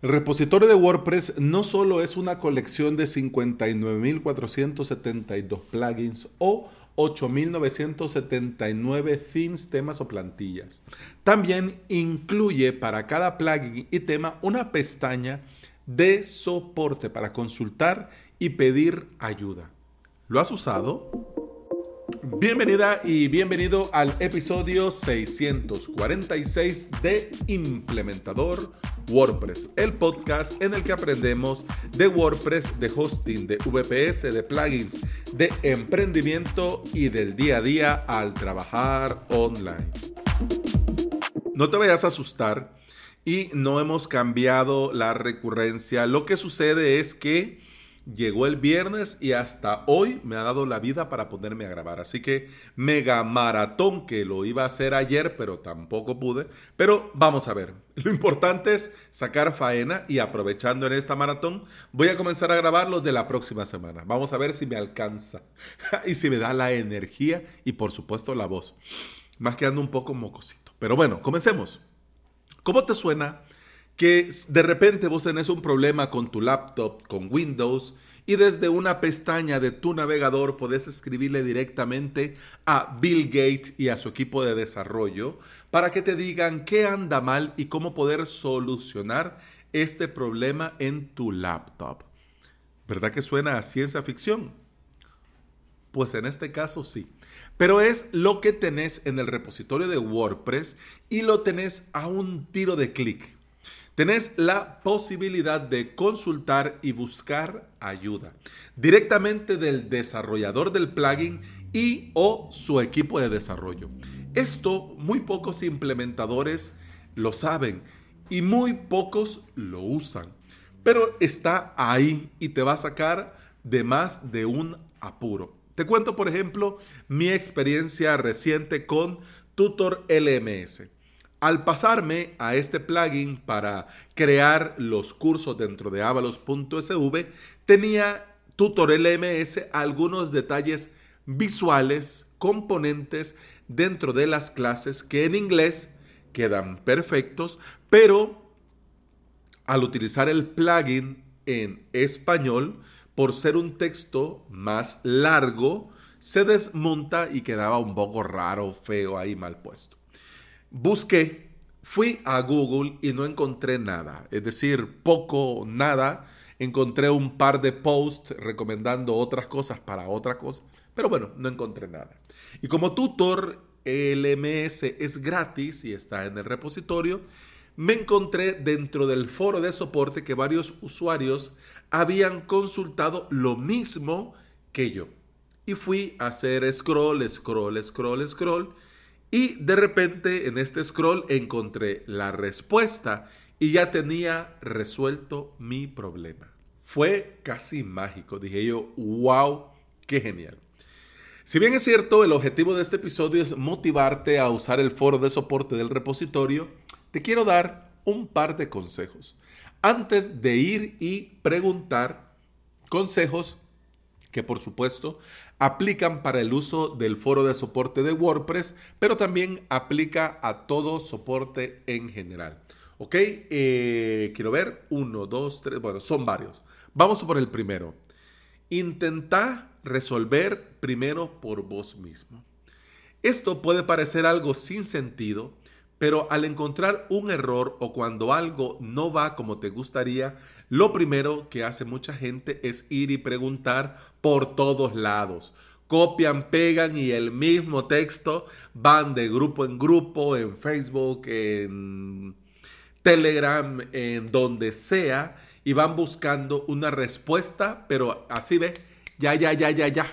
El repositorio de WordPress no solo es una colección de 59.472 plugins o 8.979 themes, temas o plantillas. También incluye para cada plugin y tema una pestaña de soporte para consultar y pedir ayuda. ¿Lo has usado? Bienvenida y bienvenido al episodio 646 de Implementador WordPress, el podcast en el que aprendemos de WordPress, de hosting, de VPS, de plugins, de emprendimiento y del día a día al trabajar online. No te vayas a asustar y no hemos cambiado la recurrencia. Lo que sucede es que llegó el viernes y hasta hoy me ha dado la vida para ponerme a grabar. Así que mega maratón que lo iba a hacer ayer, pero tampoco pude. Pero vamos a ver. Lo importante es sacar faena y aprovechando en esta maratón, voy a comenzar a grabarlo de la próxima semana. Vamos a ver si me alcanza y si me da la energía y por supuesto la voz. Más que ando un poco mocosito. Pero bueno, comencemos. ¿Cómo te suena? Que de repente vos tenés un problema con tu laptop, con Windows, y desde una pestaña de tu navegador podés escribirle directamente a Bill Gates y a su equipo de desarrollo para que te digan qué anda mal y cómo poder solucionar este problema en tu laptop. ¿Verdad que suena a ciencia ficción? Pues en este caso sí. Pero es lo que tenés en el repositorio de WordPress y lo tenés a un tiro de clic tenés la posibilidad de consultar y buscar ayuda directamente del desarrollador del plugin y o su equipo de desarrollo. Esto muy pocos implementadores lo saben y muy pocos lo usan, pero está ahí y te va a sacar de más de un apuro. Te cuento, por ejemplo, mi experiencia reciente con Tutor LMS. Al pasarme a este plugin para crear los cursos dentro de avalos.sv, tenía Tutor LMS algunos detalles visuales, componentes dentro de las clases que en inglés quedan perfectos, pero al utilizar el plugin en español, por ser un texto más largo, se desmonta y quedaba un poco raro, feo ahí mal puesto. Busqué, fui a Google y no encontré nada, es decir, poco, nada. Encontré un par de posts recomendando otras cosas para otra cosa, pero bueno, no encontré nada. Y como tutor, LMS es gratis y está en el repositorio, me encontré dentro del foro de soporte que varios usuarios habían consultado lo mismo que yo. Y fui a hacer scroll, scroll, scroll, scroll y de repente en este scroll encontré la respuesta y ya tenía resuelto mi problema. Fue casi mágico. Dije yo, wow, qué genial. Si bien es cierto, el objetivo de este episodio es motivarte a usar el foro de soporte del repositorio, te quiero dar un par de consejos. Antes de ir y preguntar consejos que por supuesto aplican para el uso del foro de soporte de WordPress, pero también aplica a todo soporte en general. ¿Ok? Eh, quiero ver. Uno, dos, tres. Bueno, son varios. Vamos por el primero. Intenta resolver primero por vos mismo. Esto puede parecer algo sin sentido, pero al encontrar un error o cuando algo no va como te gustaría, lo primero que hace mucha gente es ir y preguntar por todos lados. Copian, pegan y el mismo texto van de grupo en grupo, en Facebook, en Telegram, en donde sea, y van buscando una respuesta, pero así ve, ya, ya, ya, ya, ya.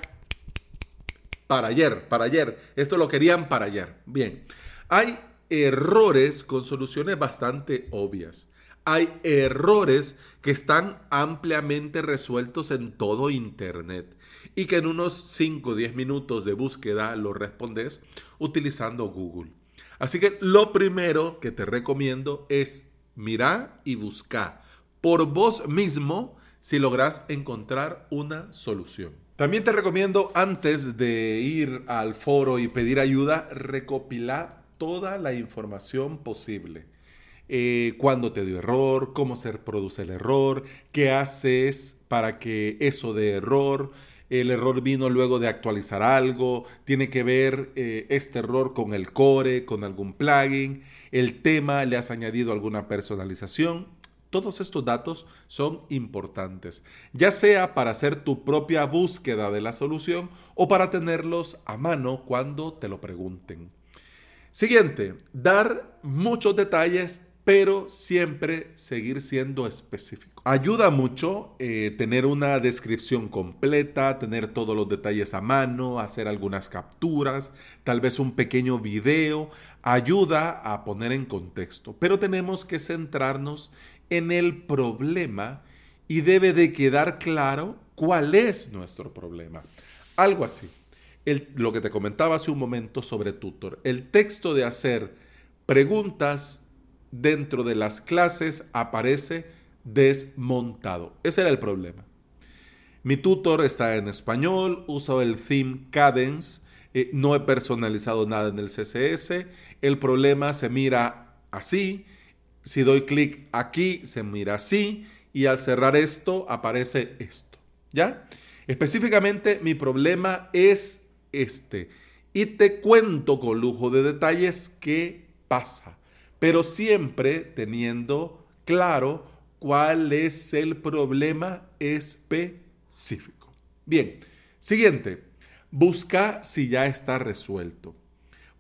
Para ayer, para ayer. Esto lo querían para ayer. Bien. Hay errores con soluciones bastante obvias hay errores que están ampliamente resueltos en todo Internet y que en unos 5 o 10 minutos de búsqueda lo respondes utilizando Google. Así que lo primero que te recomiendo es mirar y buscar por vos mismo si logras encontrar una solución. También te recomiendo antes de ir al foro y pedir ayuda, recopilar toda la información posible eh, cuándo te dio error, cómo se produce el error, qué haces para que eso dé error. El error vino luego de actualizar algo, tiene que ver eh, este error con el core, con algún plugin, el tema, le has añadido alguna personalización. Todos estos datos son importantes, ya sea para hacer tu propia búsqueda de la solución o para tenerlos a mano cuando te lo pregunten. Siguiente, dar muchos detalles pero siempre seguir siendo específico. Ayuda mucho eh, tener una descripción completa, tener todos los detalles a mano, hacer algunas capturas, tal vez un pequeño video, ayuda a poner en contexto, pero tenemos que centrarnos en el problema y debe de quedar claro cuál es nuestro problema. Algo así. lo que te comentaba hace un momento sobre Tutor. El texto de hacer preguntas dentro de las clases aparece desmontado. Ese era el problema. Mi tutor está en español, uso el theme Cadence, eh, no he personalizado nada en el CSS, el problema se mira así, si doy clic aquí se mira así y al cerrar esto aparece esto. ¿Ya? Específicamente mi problema es este y te cuento con lujo de detalles qué pasa pero siempre teniendo claro cuál es el problema específico. Bien, siguiente, busca si ya está resuelto.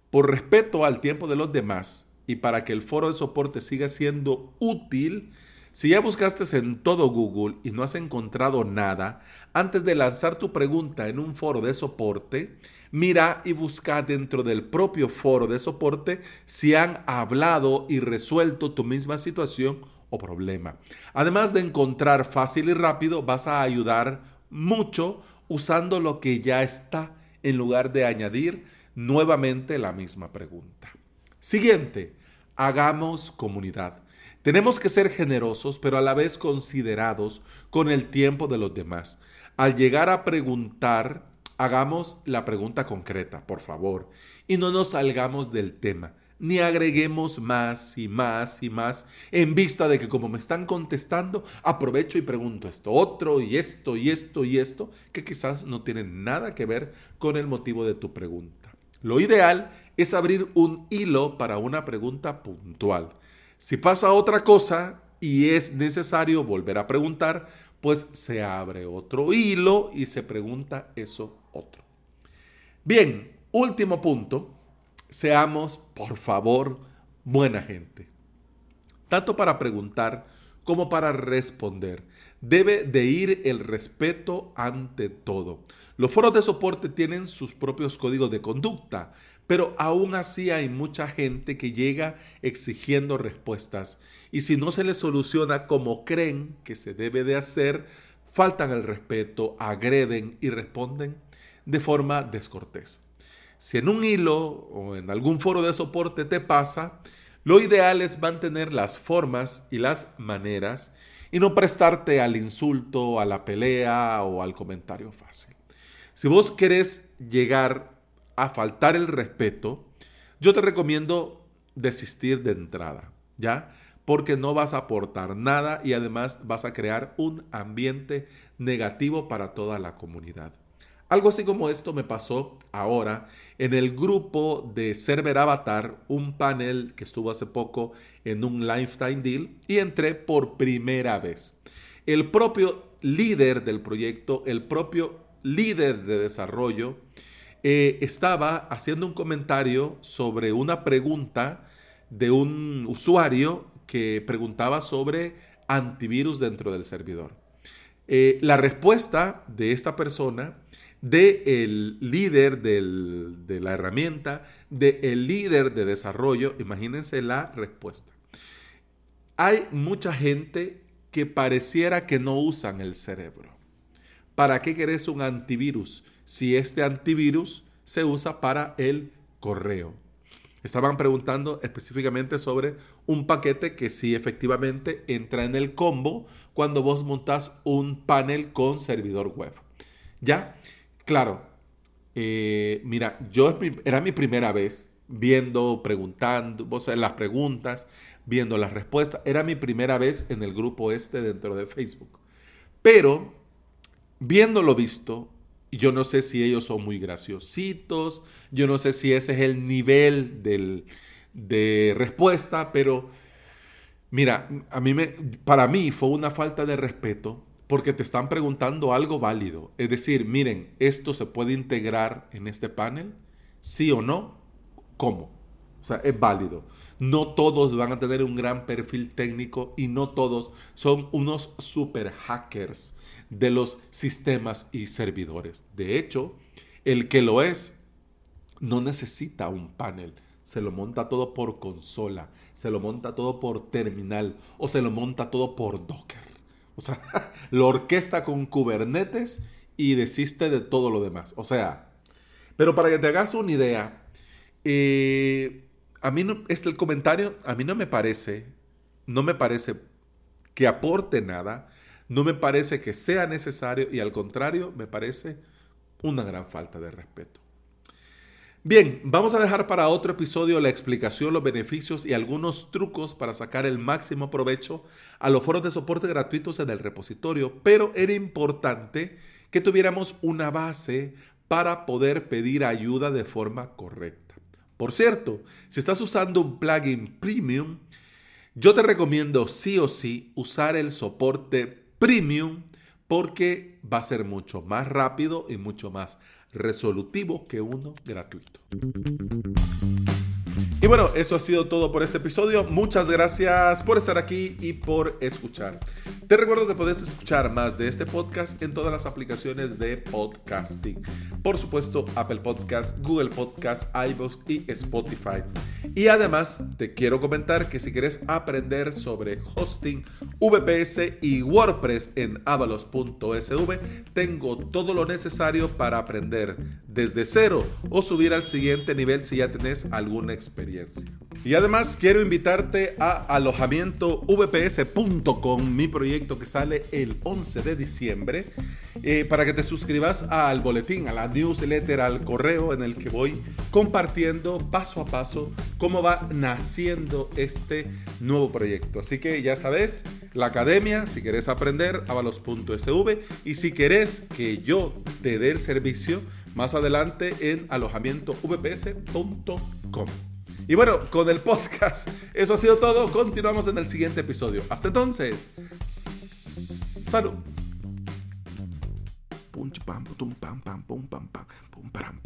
Por respeto al tiempo de los demás y para que el foro de soporte siga siendo útil, si ya buscaste en todo Google y no has encontrado nada, antes de lanzar tu pregunta en un foro de soporte, mira y busca dentro del propio foro de soporte si han hablado y resuelto tu misma situación o problema. Además de encontrar fácil y rápido, vas a ayudar mucho usando lo que ya está en lugar de añadir nuevamente la misma pregunta. Siguiente, hagamos comunidad. Tenemos que ser generosos, pero a la vez considerados con el tiempo de los demás. Al llegar a preguntar, hagamos la pregunta concreta, por favor, y no nos salgamos del tema, ni agreguemos más y más y más en vista de que como me están contestando, aprovecho y pregunto esto otro y esto y esto y esto, que quizás no tienen nada que ver con el motivo de tu pregunta. Lo ideal es abrir un hilo para una pregunta puntual. Si pasa otra cosa y es necesario volver a preguntar, pues se abre otro hilo y se pregunta eso otro. Bien, último punto, seamos por favor buena gente. Tanto para preguntar como para responder. Debe de ir el respeto ante todo. Los foros de soporte tienen sus propios códigos de conducta, pero aún así hay mucha gente que llega exigiendo respuestas y si no se les soluciona como creen que se debe de hacer, faltan el respeto, agreden y responden de forma descortés. Si en un hilo o en algún foro de soporte te pasa, lo ideal es mantener las formas y las maneras y no prestarte al insulto, a la pelea o al comentario fácil. Si vos querés llegar a faltar el respeto, yo te recomiendo desistir de entrada, ¿ya? Porque no vas a aportar nada y además vas a crear un ambiente negativo para toda la comunidad. Algo así como esto me pasó ahora en el grupo de Server Avatar, un panel que estuvo hace poco en un Lifetime Deal y entré por primera vez. El propio líder del proyecto, el propio líder de desarrollo, eh, estaba haciendo un comentario sobre una pregunta de un usuario que preguntaba sobre antivirus dentro del servidor. Eh, la respuesta de esta persona del el líder de la herramienta, del el líder de desarrollo. Imagínense la respuesta. Hay mucha gente que pareciera que no usan el cerebro. ¿Para qué querés un antivirus si este antivirus se usa para el correo? Estaban preguntando específicamente sobre un paquete que sí efectivamente entra en el combo cuando vos montas un panel con servidor web. ¿Ya? Claro, eh, mira, yo era mi primera vez viendo, preguntando, vos las preguntas, viendo las respuestas. Era mi primera vez en el grupo este dentro de Facebook. Pero, viendo lo visto, yo no sé si ellos son muy graciositos, yo no sé si ese es el nivel de respuesta, pero mira, a mí me, para mí fue una falta de respeto porque te están preguntando algo válido. Es decir, miren, esto se puede integrar en este panel, sí o no, ¿cómo? O sea, es válido. No todos van a tener un gran perfil técnico y no todos son unos super hackers de los sistemas y servidores. De hecho, el que lo es no necesita un panel. Se lo monta todo por consola, se lo monta todo por terminal o se lo monta todo por Docker. O sea, lo orquesta con Kubernetes y desiste de todo lo demás. O sea, pero para que te hagas una idea, eh, a mí no, este el comentario, a mí no me parece, no me parece que aporte nada, no me parece que sea necesario y al contrario, me parece una gran falta de respeto. Bien, vamos a dejar para otro episodio la explicación, los beneficios y algunos trucos para sacar el máximo provecho a los foros de soporte gratuitos en el repositorio, pero era importante que tuviéramos una base para poder pedir ayuda de forma correcta. Por cierto, si estás usando un plugin premium, yo te recomiendo sí o sí usar el soporte premium porque va a ser mucho más rápido y mucho más resolutivo que uno gratuito. Y bueno, eso ha sido todo por este episodio. Muchas gracias por estar aquí y por escuchar. Te recuerdo que puedes escuchar más de este podcast en todas las aplicaciones de podcasting. Por supuesto, Apple Podcast, Google Podcast, iVoox y Spotify. Y además, te quiero comentar que si quieres aprender sobre hosting, VPS y WordPress en avalos.sv, tengo todo lo necesario para aprender desde cero o subir al siguiente nivel si ya tenés alguna Y además quiero invitarte a alojamientovps.com, mi proyecto que sale el 11 de diciembre, eh, para que te suscribas al boletín, a la newsletter, al correo en el que voy compartiendo paso a paso cómo va naciendo este nuevo proyecto. Así que ya sabes, la academia, si quieres aprender, avalos.sv y si quieres que yo te dé el servicio, más adelante en alojamientovps.com. Y bueno, con el podcast, eso ha sido todo. Continuamos en el siguiente episodio. Hasta entonces, salud. pam, pum, pam, pam, pum, pam, pam, pum, pam,